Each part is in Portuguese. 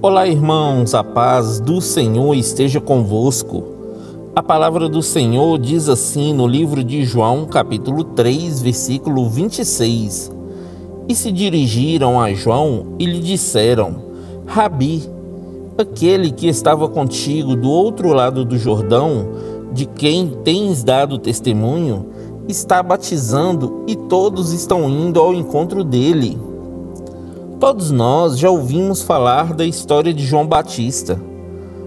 Olá, irmãos, a paz do Senhor esteja convosco. A palavra do Senhor diz assim no livro de João, capítulo 3, versículo 26. E se dirigiram a João e lhe disseram: Rabi, aquele que estava contigo do outro lado do Jordão, de quem tens dado testemunho, está batizando e todos estão indo ao encontro dele. Todos nós já ouvimos falar da história de João Batista.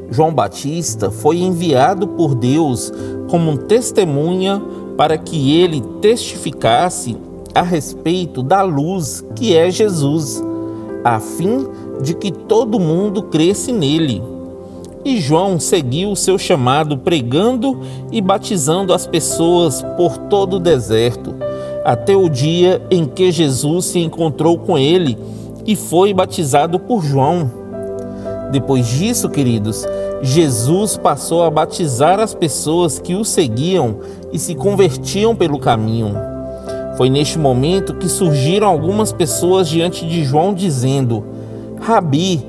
João Batista foi enviado por Deus como testemunha para que ele testificasse a respeito da luz que é Jesus, a fim de que todo mundo cresce nele. E João seguiu o seu chamado pregando e batizando as pessoas por todo o deserto, até o dia em que Jesus se encontrou com ele e foi batizado por João. Depois disso, queridos, Jesus passou a batizar as pessoas que o seguiam e se convertiam pelo caminho. Foi neste momento que surgiram algumas pessoas diante de João dizendo: Rabi,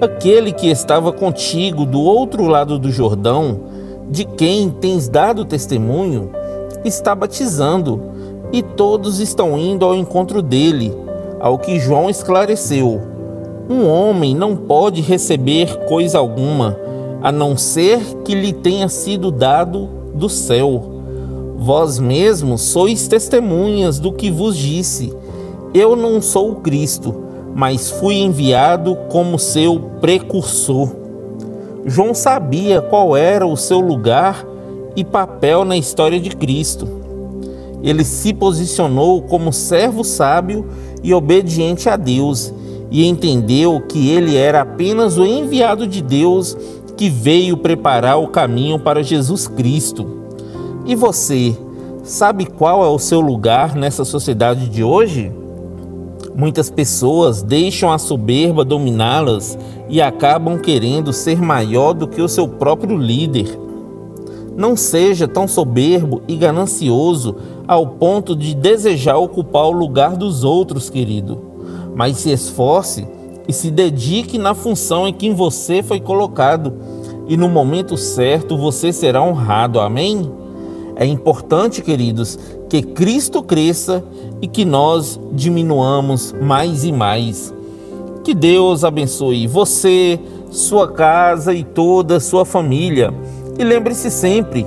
aquele que estava contigo do outro lado do Jordão, de quem tens dado testemunho, está batizando, e todos estão indo ao encontro dele ao que João esclareceu: Um homem não pode receber coisa alguma, a não ser que lhe tenha sido dado do céu. Vós mesmos sois testemunhas do que vos disse. Eu não sou o Cristo, mas fui enviado como seu precursor. João sabia qual era o seu lugar e papel na história de Cristo. Ele se posicionou como servo sábio e obediente a Deus, e entendeu que ele era apenas o enviado de Deus que veio preparar o caminho para Jesus Cristo. E você, sabe qual é o seu lugar nessa sociedade de hoje? Muitas pessoas deixam a soberba dominá-las e acabam querendo ser maior do que o seu próprio líder. Não seja tão soberbo e ganancioso ao ponto de desejar ocupar o lugar dos outros, querido, mas se esforce e se dedique na função em que você foi colocado, e no momento certo você será honrado. Amém? É importante, queridos, que Cristo cresça e que nós diminuamos mais e mais. Que Deus abençoe você, sua casa e toda a sua família. E lembre-se sempre,